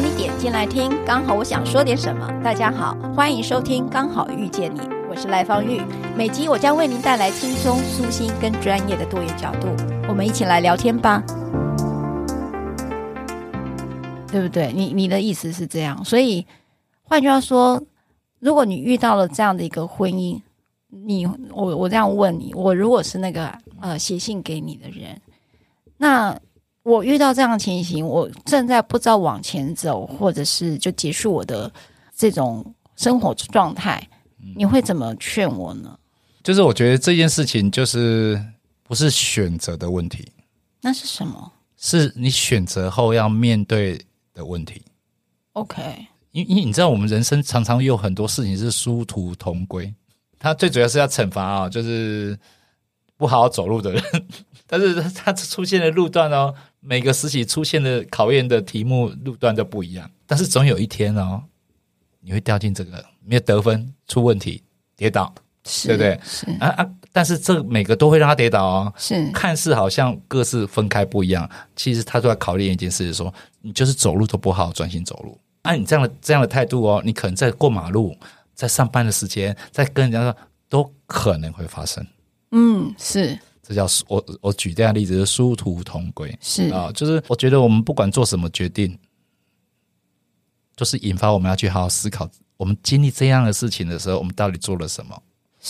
你点进来听，刚好我想说点什么。大家好，欢迎收听《刚好遇见你》，我是赖芳玉。每集我将为您带来轻松、舒心跟专业的多元角度，我们一起来聊天吧。对不对？你你的意思是这样，所以换句话说，如果你遇到了这样的一个婚姻，你我我这样问你，我如果是那个呃写信给你的人，那。我遇到这样的情形，我正在不知道往前走，或者是就结束我的这种生活状态，你会怎么劝我呢？就是我觉得这件事情就是不是选择的问题，那是什么？是你选择后要面对的问题。OK，因因为你知道，我们人生常常有很多事情是殊途同归，它最主要是要惩罚啊，就是不好好走路的人，但是它出现的路段哦。每个时期出现的考验的题目路段都不一样，但是总有一天哦，你会掉进这个没有得分、出问题、跌倒，对不对？是啊啊！但是这每个都会让他跌倒哦，是看似好像各自分开不一样，其实他都在考验一件事，是说你就是走路都不好好专心走路。按、啊、你这样的这样的态度哦，你可能在过马路、在上班的时间、在跟人家说，都可能会发生。嗯，是。这叫我我举这样的例子是殊途同归，是啊，就是我觉得我们不管做什么决定，就是引发我们要去好好思考，我们经历这样的事情的时候，我们到底做了什么？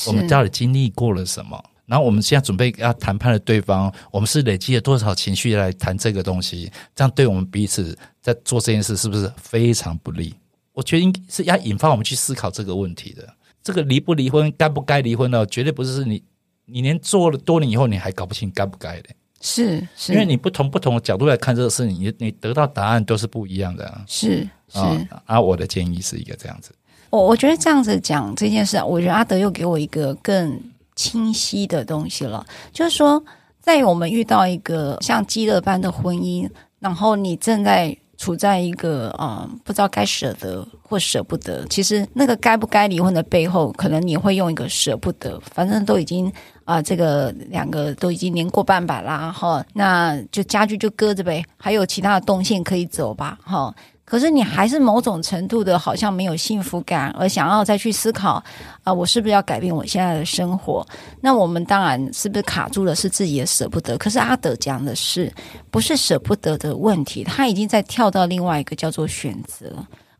我们到底经历过了什么？然后我们现在准备要谈判的对方，我们是累积了多少情绪来谈这个东西？这样对我们彼此在做这件事是不是非常不利？我觉得应该是要引发我们去思考这个问题的。这个离不离婚，该不该离婚呢？绝对不是是你。你连做了多年以后，你还搞不清该不该的，是是，因为你不同不同的角度来看这个事情，你你得到答案都是不一样的，是是。啊，我的建议是一个这样子。我我觉得这样子讲这件事，我觉得阿德又给我一个更清晰的东西了，就是说，在我们遇到一个像饥饿般的婚姻，然后你正在。处在一个啊、嗯，不知道该舍得或舍不得。其实那个该不该离婚的背后，可能你会用一个舍不得。反正都已经啊、这个两个都已经年过半百啦，哈，那就家具就搁着呗，还有其他的动线可以走吧，哈。可是你还是某种程度的，好像没有幸福感，而想要再去思考啊、我是不是要改变我现在的生活？那我们当然是不是卡住了，是自己也舍不得。可是阿德讲的是，不是舍不得的问题，他已经在跳到另外一个叫做选择。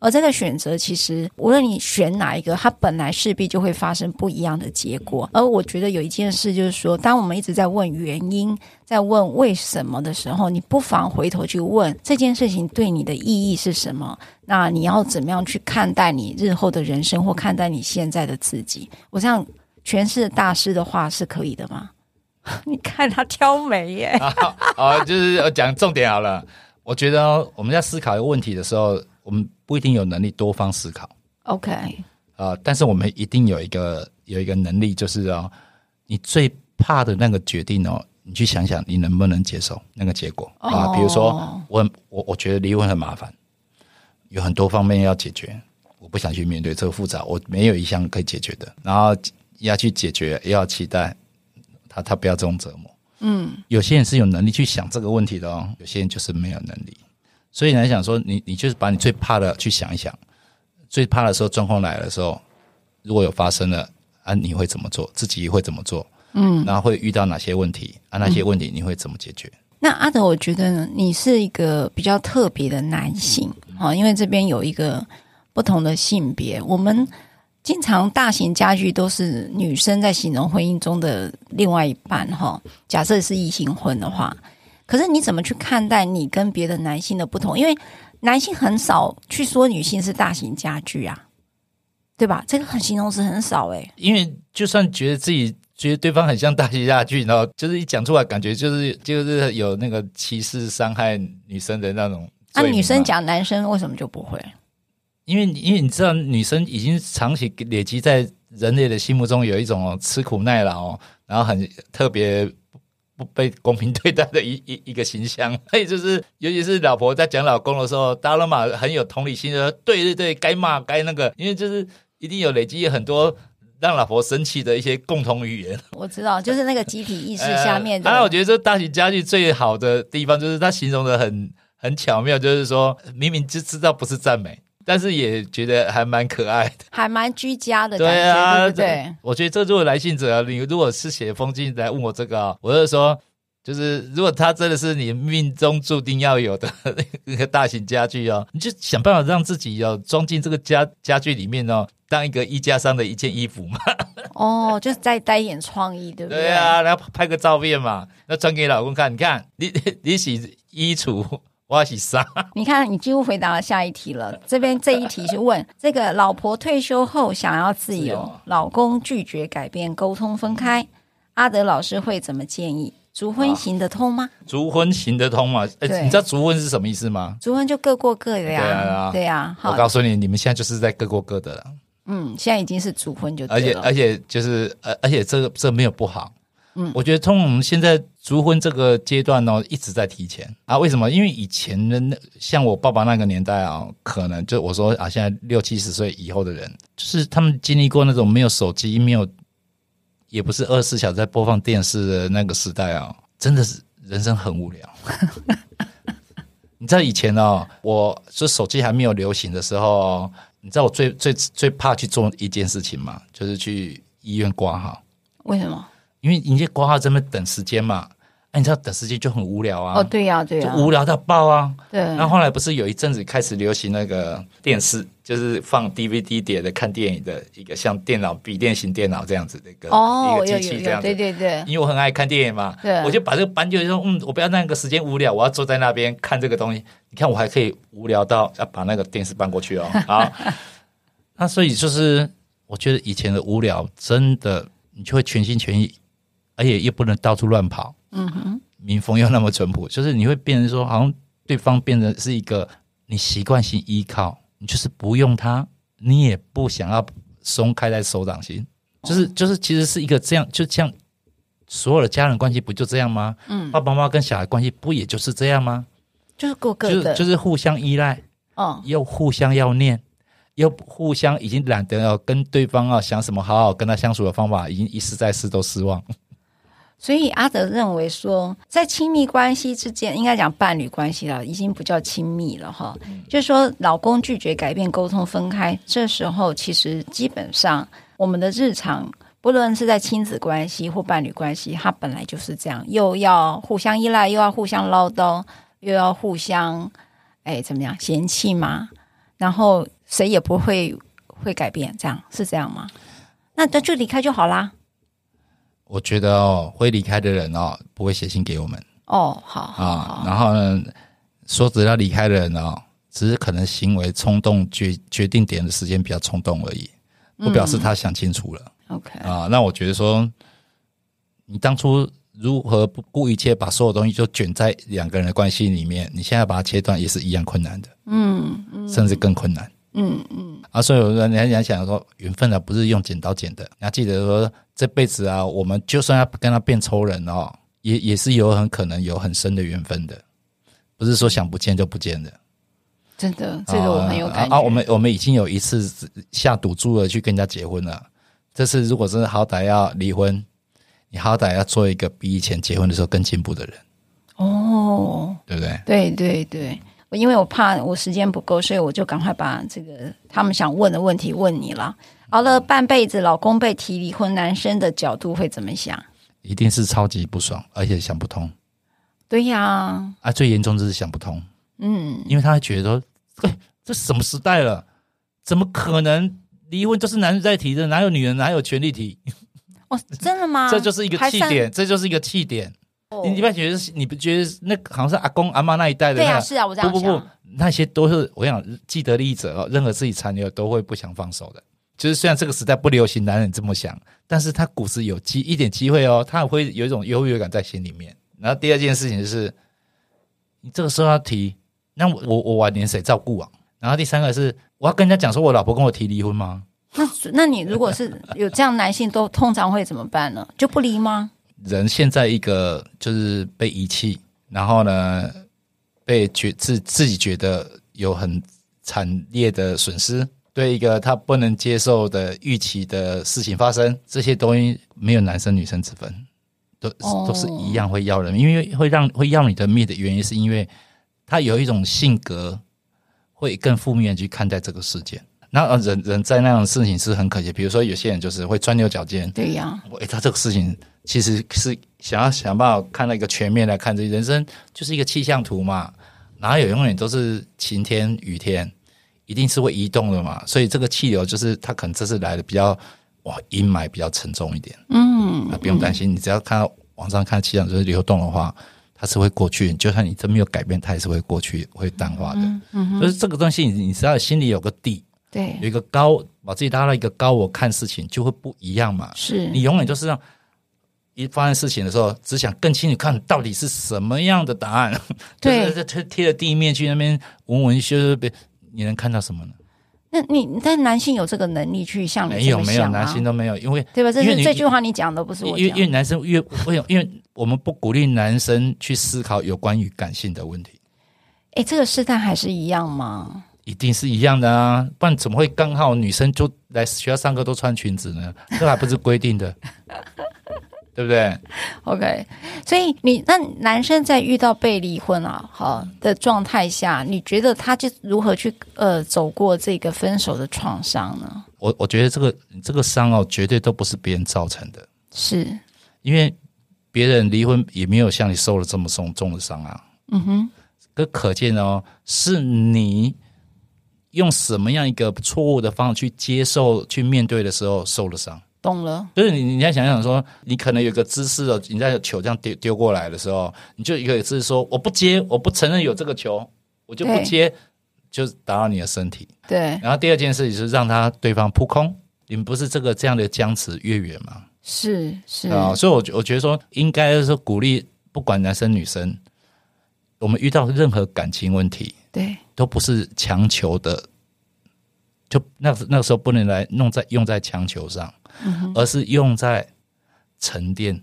而这个选择，其实无论你选哪一个，它本来势必就会发生不一样的结果。而我觉得有一件事，就是说，当我们一直在问原因，在问为什么的时候，你不妨回头去问这件事情对你的意义是什么？那你要怎么样去看待你日后的人生，或看待你现在的自己？我这样诠释大师的话是可以的吗？你看他挑眉耶！啊，啊，就是讲重点好了。我觉得我们在思考一个问题的时候，我们不一定有能力多方思考，OK，啊、呃，但是我们一定有一个有一个能力，就是哦，你最怕的那个决定哦，你去想想你能不能接受那个结果啊？比如说我我我觉得离婚很麻烦，有很多方面要解决，我不想去面对这个复杂，我没有一项可以解决的，然后要去解决，也要期待他他不要这种折磨。嗯，有些人是有能力去想这个问题的哦，有些人就是没有能力。所以来想说，你你就是把你最怕的去想一想，最怕的时候状况来的时候，如果有发生了啊，你会怎么做？自己会怎么做？嗯，然后会遇到哪些问题？啊，那些问题你会怎么解决？嗯、那阿德，我觉得呢，你是一个比较特别的男性啊，因为这边有一个不同的性别。我们经常大型家具都是女生在形容婚姻中的另外一半哈。假设是异性婚的话。可是你怎么去看待你跟别的男性的不同？因为男性很少去说女性是大型家具啊，对吧？这个很形容词很少诶。因为就算觉得自己觉得对方很像大型家具，然后就是一讲出来，感觉就是就是有那个歧视、伤害女生的那种。那、啊、女生讲男生为什么就不会？因为因为你知道，女生已经长期累积在人类的心目中有一种吃苦耐劳，然后很特别。不被公平对待的一一一个形象，所以就是，尤其是老婆在讲老公的时候，达罗马很有同理心的，对对对，该骂该那个，因为就是一定有累积很多让老婆生气的一些共同语言。我知道，就是那个集体意识下面的。当然、呃，我觉得这大型家具最好的地方就是它形容的很很巧妙，就是说明明就知道不是赞美，但是也觉得还蛮可爱的，还蛮居家的感觉，对啊，对不对？我觉得这作为来信者，你如果是写封信来问我这个，我就说。就是如果它真的是你命中注定要有的 那个大型家具哦，你就想办法让自己要装进这个家家具里面哦，当一个衣架上的一件衣服嘛。哦，就是再带一点创意，对不对？对啊，然后拍个照片嘛，那传给老公看，你看你 你洗衣橱，我要洗纱。你看，你几乎回答了下一题了。这边这一题是问 这个老婆退休后想要自由，老公拒绝改变，沟通分开，阿德老师会怎么建议？逐婚行得通吗？逐婚行得通吗？哎，你知道逐婚是什么意思吗？逐婚就各过各的呀。对啊，对呀。我告诉你，你们现在就是在各过各的了。嗯，现在已经是逐婚就。而且而且就是呃，而且这个这个没有不好。嗯，我觉得从我们现在足婚这个阶段呢，一直在提前啊。为什么？因为以前的那像我爸爸那个年代啊，可能就我说啊，现在六七十岁以后的人，就是他们经历过那种没有手机没有。也不是二十四小时在播放电视的那个时代啊，真的是人生很无聊。你知道以前哦，我说手机还没有流行的时候，你知道我最最最怕去做一件事情吗？就是去医院挂号。为什么？因为你去挂号这边等时间嘛。你知道等时间就很无聊啊！哦，对呀、啊，对呀、啊，就无聊到爆啊！对。然后后来不是有一阵子开始流行那个电视，就是放 DVD 碟的看电影的一个像电脑、笔电型电脑这样子的一个哦，一个机器这样子。对对对。因为我很爱看电影嘛，对，我就把这个搬就说，嗯，我不要那个时间无聊，我要坐在那边看这个东西。你看我还可以无聊到要把那个电视搬过去哦。好，那所以就是我觉得以前的无聊真的，你就会全心全意，而且又不能到处乱跑。嗯哼。民风又那么淳朴，就是你会变成说，好像对方变成是一个你习惯性依靠，你就是不用他，你也不想要松开在手掌心，就是就是其实是一个这样，就像所有的家人关系不就这样吗？嗯，爸爸妈妈跟小孩关系不也就是这样吗？就是各个的，就是互相依赖，哦，又互相要念，又互相已经懒得要跟对方啊想什么好好跟他相处的方法，已经一试再试都失望。所以阿德认为说，在亲密关系之间，应该讲伴侣关系了，已经不叫亲密了哈。就是说，老公拒绝改变、沟通分开，这时候其实基本上，我们的日常，不论是在亲子关系或伴侣关系，它本来就是这样，又要互相依赖，又要互相唠叨，又要互相，哎，怎么样，嫌弃嘛？然后谁也不会会改变，这样是这样吗？那那就离开就好啦。我觉得哦，会离开的人哦，不会写信给我们哦。好啊，然后呢，说只要离开的人哦，只是可能行为冲动决决定点的时间比较冲动而已，不表示他想清楚了。嗯、OK 啊，那我觉得说，你当初如何不顾一切把所有东西就卷在两个人的关系里面，你现在把它切断也是一样困难的。嗯嗯，甚至更困难。嗯嗯，啊，所以有人人家想说，缘分啊，不是用剪刀剪的。你要记得说，这辈子啊，我们就算要跟他变仇人哦，也也是有很可能有很深的缘分的，不是说想不见就不见的。真的，这个我很有感觉。啊，啊我们我们已经有一次下赌注了，去跟人家结婚了。这次如果真的好歹要离婚，你好歹要做一个比以前结婚的时候更进步的人。哦，对不对？对对对。因为我怕我时间不够，所以我就赶快把这个他们想问的问题问你了。熬了半辈子，老公被提离婚，男生的角度会怎么想？一定是超级不爽，而且想不通。对呀，啊，最严重就是想不通。嗯，因为他会觉得这什么时代了？怎么可能离婚就是男人在提的？哪有女人哪有权利提？哦，真的吗？这就是一个气点，这就是一个气点。你一般觉得是，你不觉得那好像是阿公阿妈那一代的？对啊，是啊，我这样想。不不不，那些都是我想既得利益者哦，任何自己残留都会不想放手的。就是虽然这个时代不流行男人这么想，但是他骨子有机一点机会哦，他也会有一种优越感在心里面。然后第二件事情就是，你这个时候要提，那我我我晚年谁照顾啊？然后第三个是，我要跟人家讲说我老婆跟我提离婚吗？那那你如果是有这样男性，都通常会怎么办呢？就不离吗？人现在一个就是被遗弃，然后呢，被觉自自己觉得有很惨烈的损失，对一个他不能接受的预期的事情发生，这些东西没有男生女生之分，都、哦、都是一样会要人，因为会让会要你的命的原因，是因为他有一种性格会更负面去看待这个事件。那人人在那种事情是很可惜，比如说有些人就是会钻牛角尖。对呀、啊，哎，他这个事情其实是想要想办法看到一个全面来看，这人生就是一个气象图嘛，哪有永远都是晴天雨天，一定是会移动的嘛。所以这个气流就是它可能这次来的比较哇阴霾比较沉重一点。嗯，那不用担心，你只要看到网上看气象就是流动的话。它是会过去，就算你真没有改变，它也是会过去，会淡化的。嗯，嗯，就是这个东西，你你只要心里有个底，对，有一个高，把自己拉到一个高，我看事情就会不一样嘛。是你永远就是让一发生事情的时候，只想更清楚看到底是什么样的答案。对，贴贴着地面去那边闻闻嗅别，你能看到什么呢？那你但男性有这个能力去像你、啊、没有没有男性都没有，因为对吧？这是这句话你讲的不是我，因为因为男生越为因为我们不鼓励男生去思考有关于感性的问题。哎，这个时代还是一样吗？一定是一样的啊，不然怎么会刚好女生就来学校上课都穿裙子呢？这还不是规定的。对不对？OK，所以你那男生在遇到被离婚啊好的状态下，你觉得他就如何去呃走过这个分手的创伤呢？我我觉得这个这个伤哦，绝对都不是别人造成的，是因为别人离婚也没有像你受了这么重重的伤啊。嗯哼，可可见哦，是你用什么样一个错误的方式去接受、去面对的时候受了伤。懂了，就是你，你要想想说，你可能有个姿势哦，你在球这样丢丢过来的时候，你就一个姿势说，我不接，我不承认有这个球，我就不接，就打到你的身体。对。然后第二件事情是让他对方扑空，你们不是这个这样的僵持越远吗？是是啊，所以我我觉得说，应该是鼓励，不管男生女生，我们遇到任何感情问题，对，都不是强求的，就那那个时候不能来弄在用在强求上。而是用在沉淀，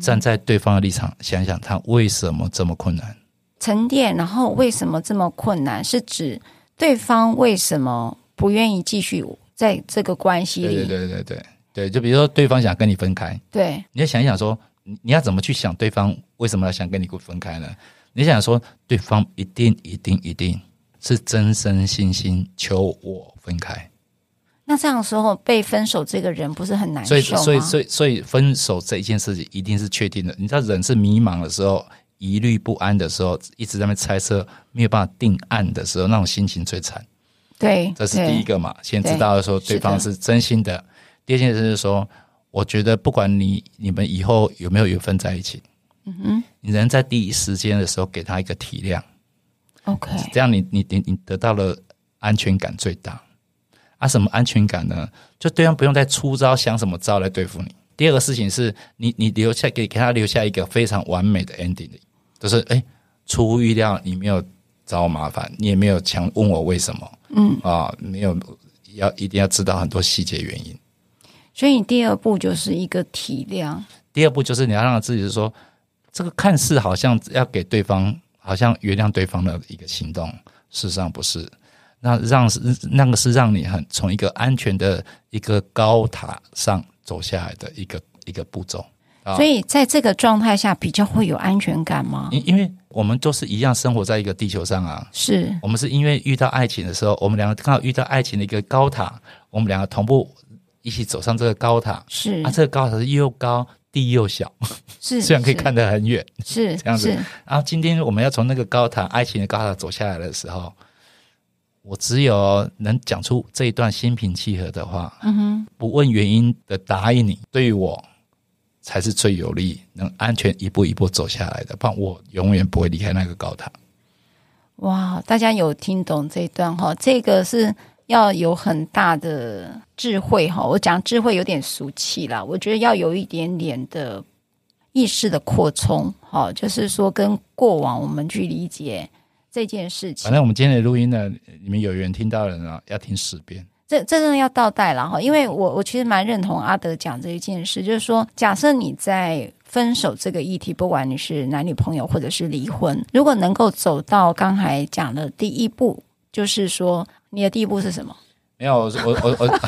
站在对方的立场想想他为什么这么困难。沉淀，然后为什么这么困难？是指对方为什么不愿意继续在这个关系里？对对对对对对，就比如说对方想跟你分开，对，你要想一想说，你要怎么去想对方为什么要想跟你分开呢？你想说对方一定一定一定是真真心心求我分开。那这样的时候被分手这个人不是很难受吗？所以，所以，所以，所以分手这一件事情一定是确定的。你知道，人是迷茫的时候、疑虑不安的时候、一直在那猜测、没有办法定案的时候，那种心情最惨。对，这是第一个嘛。先知道说对方是真心的。第二件事是说，我觉得不管你你们以后有没有缘分在一起，嗯哼，你能在第一时间的时候给他一个体谅，OK，这样你你你你得到了安全感最大。啊，什么安全感呢？就对方不用再出招，想什么招来对付你。第二个事情是你，你留下给给他留下一个非常完美的 ending，就是哎，出乎意料，你没有找我麻烦，你也没有强问我为什么，嗯啊，没有要一定要知道很多细节原因。所以你第二步就是一个体谅，第二步就是你要让自己是说，这个看似好像要给对方，好像原谅对方的一个行动，事实上不是。那让是那个是让你很从一个安全的一个高塔上走下来的一个一个步骤，所以在这个状态下比较会有安全感吗？因因为我们都是一样生活在一个地球上啊，是我们是因为遇到爱情的时候，我们两个刚好遇到爱情的一个高塔，我们两个同步一起走上这个高塔，是啊，这个高塔是又高地又小，是虽然可以看得很远，是这样子。然后今天我们要从那个高塔爱情的高塔走下来的时候。我只有能讲出这一段心平气和的话，嗯哼，不问原因的答应你，对于我才是最有利，能安全一步一步走下来的。不然我永远不会离开那个高塔。哇，大家有听懂这一段哈？这个是要有很大的智慧哈。我讲智慧有点俗气啦，我觉得要有一点点的意识的扩充，哈，就是说跟过往我们去理解。这件事情，反正我们今天的录音呢，你们有缘听到的人啊，要听十遍。这这真的要倒带了哈，因为我我其实蛮认同阿德讲这一件事，就是说，假设你在分手这个议题，不管你是男女朋友或者是离婚，如果能够走到刚才讲的第一步，就是说，你的第一步是什么？没有，我我我我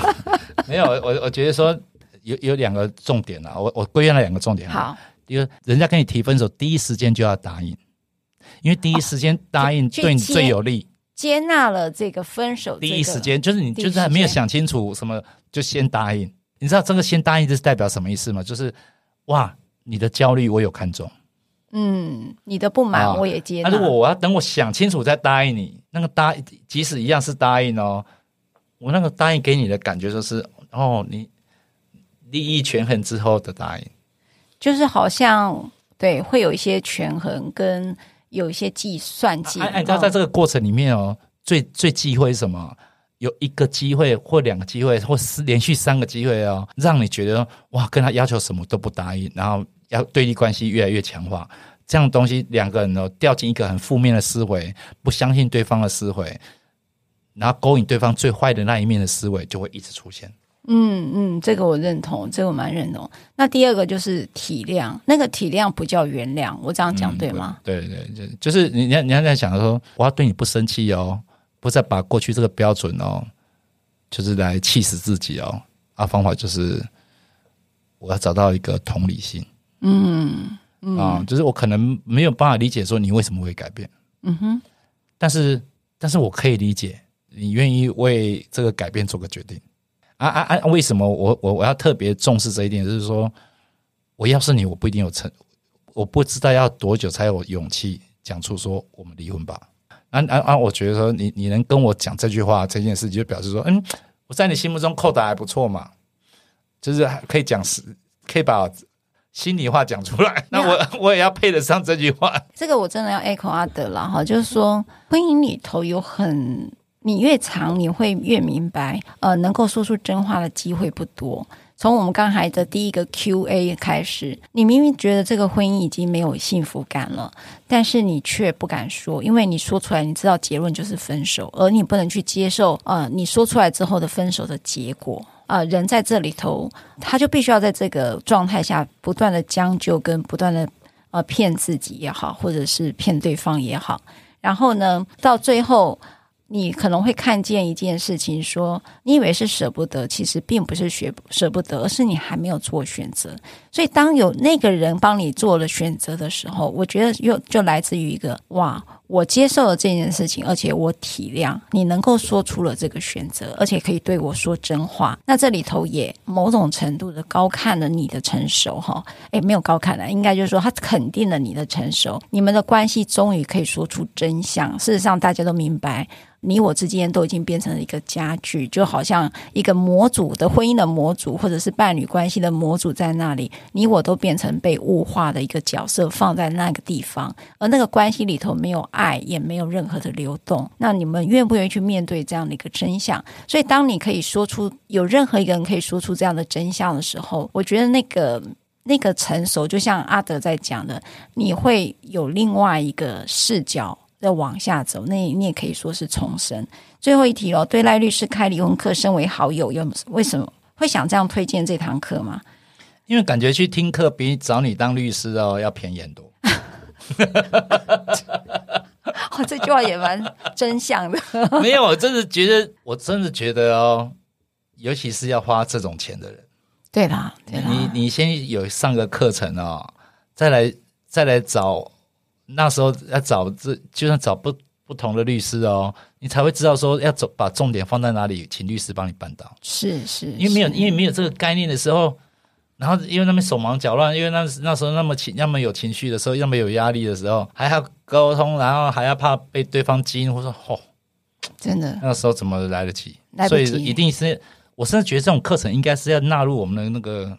没有，我我觉得说有有两个重点啊，我我归纳了两个重点。好，一个人家跟你提分手，第一时间就要答应。因为第一时间答应对你最有利，接纳了这个分手、这个。第一时间就是你就是还没有想清楚什么，就先答应。你知道这个先答应这是代表什么意思吗？就是哇，你的焦虑我有看中，嗯，你的不满我也接纳。那、啊、如果我要等我想清楚再答应你，那个答即使一样是答应哦，我那个答应给你的感觉就是哦，你利益权衡之后的答应，就是好像对会有一些权衡跟有一些计算计。哎、啊，你知道在这个过程里面哦，最最忌讳什么？有一个机会或两个机会，或是连续三个机会哦，让你觉得哇，跟他要求什么都不答应，然后要对立关系越来越强化，这样东西两个人呢掉进一个很负面的思维，不相信对方的思维，然后勾引对方最坏的那一面的思维就会一直出现。嗯嗯，这个我认同，这个我蛮认同。那第二个就是体谅，那个体谅不叫原谅，我这样讲、嗯、对吗？对对，就就是你你你要在想说，我要对你不生气哦。不再把过去这个标准哦，就是来气死自己哦。啊，方法就是我要找到一个同理心。嗯，嗯啊，就是我可能没有办法理解说你为什么会改变。嗯哼，但是但是我可以理解你愿意为这个改变做个决定。啊啊啊！为什么我我我要特别重视这一点？就是说，我要是你，我不一定有成，我不知道要多久才有勇气讲出说我们离婚吧。啊啊啊！我觉得说你你能跟我讲这句话这件事，就表示说，嗯，我在你心目中扣的还不错嘛，就是可以讲实，可以把心里话讲出来。那我我也要配得上这句话。这个我真的要 echo 阿德了哈，就是说婚姻里头有很，你越长你会越明白，呃，能够说出真话的机会不多。从我们刚才的第一个 Q&A 开始，你明明觉得这个婚姻已经没有幸福感了，但是你却不敢说，因为你说出来，你知道结论就是分手，而你不能去接受，呃，你说出来之后的分手的结果，啊、人在这里头，他就必须要在这个状态下不断的将就跟不断的呃骗自己也好，或者是骗对方也好，然后呢，到最后。你可能会看见一件事情，说你以为是舍不得，其实并不是学舍不得，而是你还没有做选择。所以，当有那个人帮你做了选择的时候，我觉得又就来自于一个哇。我接受了这件事情，而且我体谅你能够说出了这个选择，而且可以对我说真话。那这里头也某种程度的高看了你的成熟，哈，诶，没有高看了，应该就是说他肯定了你的成熟。你们的关系终于可以说出真相。事实上，大家都明白，你我之间都已经变成了一个家具，就好像一个模组的婚姻的模组，或者是伴侣关系的模组在那里，你我都变成被物化的一个角色，放在那个地方，而那个关系里头没有。爱也没有任何的流动，那你们愿不愿意去面对这样的一个真相？所以，当你可以说出有任何一个人可以说出这样的真相的时候，我觉得那个那个成熟，就像阿德在讲的，你会有另外一个视角在往下走。那你也可以说是重生。最后一题了，对赖律师开离婚课，身为好友，有为什么会想这样推荐这堂课吗？因为感觉去听课比找你当律师哦要便宜很多。哦，这句话也蛮真相的。没有，我真的觉得，我真的觉得哦，尤其是要花这种钱的人，对啦，对啦，你你先有上个课程哦，再来再来找，那时候要找这，就算找不不同的律师哦，你才会知道说要走，把重点放在哪里，请律师帮你办到。是是，因为没有因为没有这个概念的时候。然后，因为那边手忙脚乱，因为那那时候那么情，要么有情绪的时候，要么有压力的时候，还要沟通，然后还要怕被对方激怒，我说吼，真的，那时候怎么来得及？来不及。所以一定是，我甚至觉得这种课程应该是要纳入我们的那个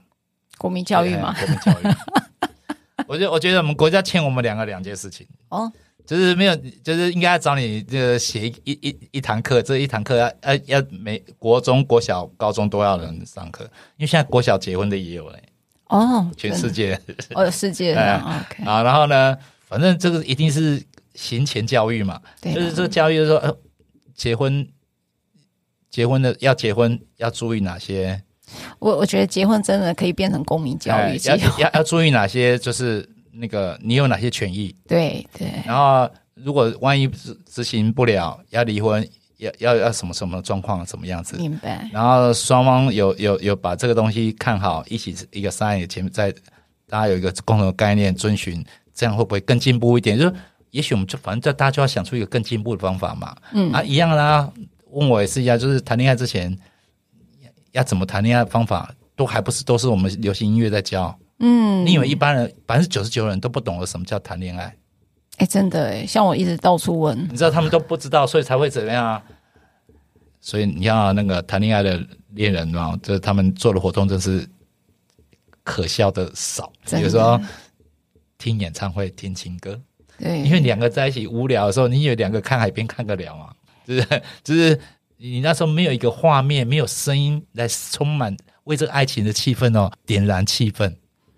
国民教育嘛。国民教育，我觉得我觉得我们国家欠我们两个两件事情哦。就是没有，就是应该要找你这个写一一一一堂课，这一堂课要要要每国中、国小、高中都要人上课，因为现在国小结婚的也有嘞。哦，全世界，哦，世界啊、嗯、，OK 啊，然后呢，反正这个一定是行前教育嘛，就是这个教育就是说，呃，结婚结婚的要结婚要注意哪些？我我觉得结婚真的可以变成公民教育，要要要注意哪些？就是。那个你有哪些权益？对对。然后如果万一执执行不了，要离婚，要要要什么什么状况，什么样子？明白。然后双方有有有把这个东西看好，一起一个商业前面在大家有一个共同的概念遵循，这样会不会更进步一点？就是也许我们就反正大家就要想出一个更进步的方法嘛。嗯啊，一样啦。问我也是一样，就是谈恋爱之前要怎么谈恋爱的方法，都还不是都是我们流行音乐在教。嗯，你以为一般人百分之九十九的人都不懂得什么叫谈恋爱？哎、欸，真的哎，像我一直到处问，你知道他们都不知道，所以才会怎么样啊？所以你要那个谈恋爱的恋人嘛，就是他们做的活动真是可笑的少。比如说听演唱会、听情歌，对，因为两个在一起无聊的时候，你以为两个看海边看得了吗？就是就是你那时候没有一个画面，没有声音来充满为这个爱情的气氛哦，点燃气氛。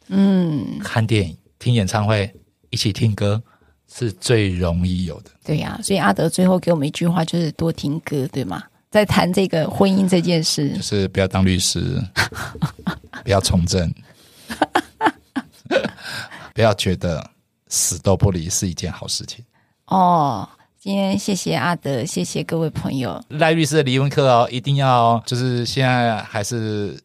嗯，看电影、听演唱会、一起听歌是最容易有的。对呀、啊，所以阿德最后给我们一句话，就是多听歌，对吗？在谈这个婚姻这件事，就是不要当律师，不要从政，不要觉得死都不离是一件好事情。哦，今天谢谢阿德，谢谢各位朋友。赖律师的离婚课哦，一定要就是现在还是。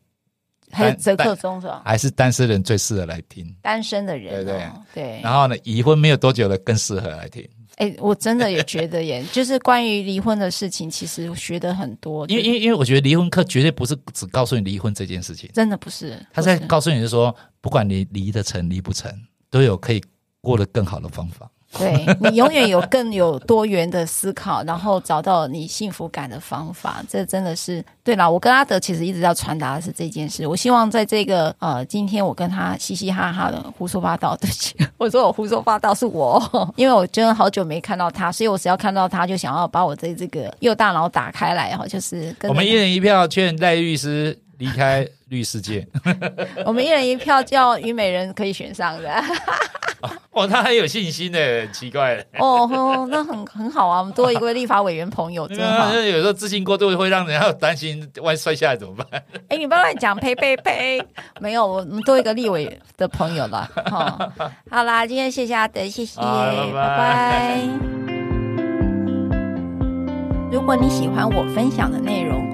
还有折扣中是吧？还是单身人最适合来听？单身的人，对对对。然后呢，已婚没有多久的更适合来听。哎，我真的也觉得耶，就是关于离婚的事情，其实学的很多。因为因为因为我觉得离婚课绝对不是只告诉你离婚这件事情，真的不是。他在告诉你是说，不管你离得成离不成，都有可以过得更好的方法。对，你永远有更有多元的思考，然后找到你幸福感的方法，这真的是对啦。我跟阿德其实一直要传达的是这件事。我希望在这个呃，今天我跟他嘻嘻哈哈的胡说八道，对不起，我说我胡说八道是我，因为我真的好久没看到他，所以我只要看到他就想要把我的这个右大脑打开来，哈，就是跟我们一人一票劝赖律师离开律师界，我们一人一票叫虞美人可以选上的。哦，他很有信心呢，很奇怪。哦，哦，那很很好啊，我们多一位立法委员朋友，真好。有时候自信过度会让人家担心，万一摔下来怎么办？哎，你不要乱讲，呸呸呸！没有，我们多一个立委的朋友了。哈，好啦，今天谢谢阿德，谢谢，拜拜。如果你喜欢我分享的内容，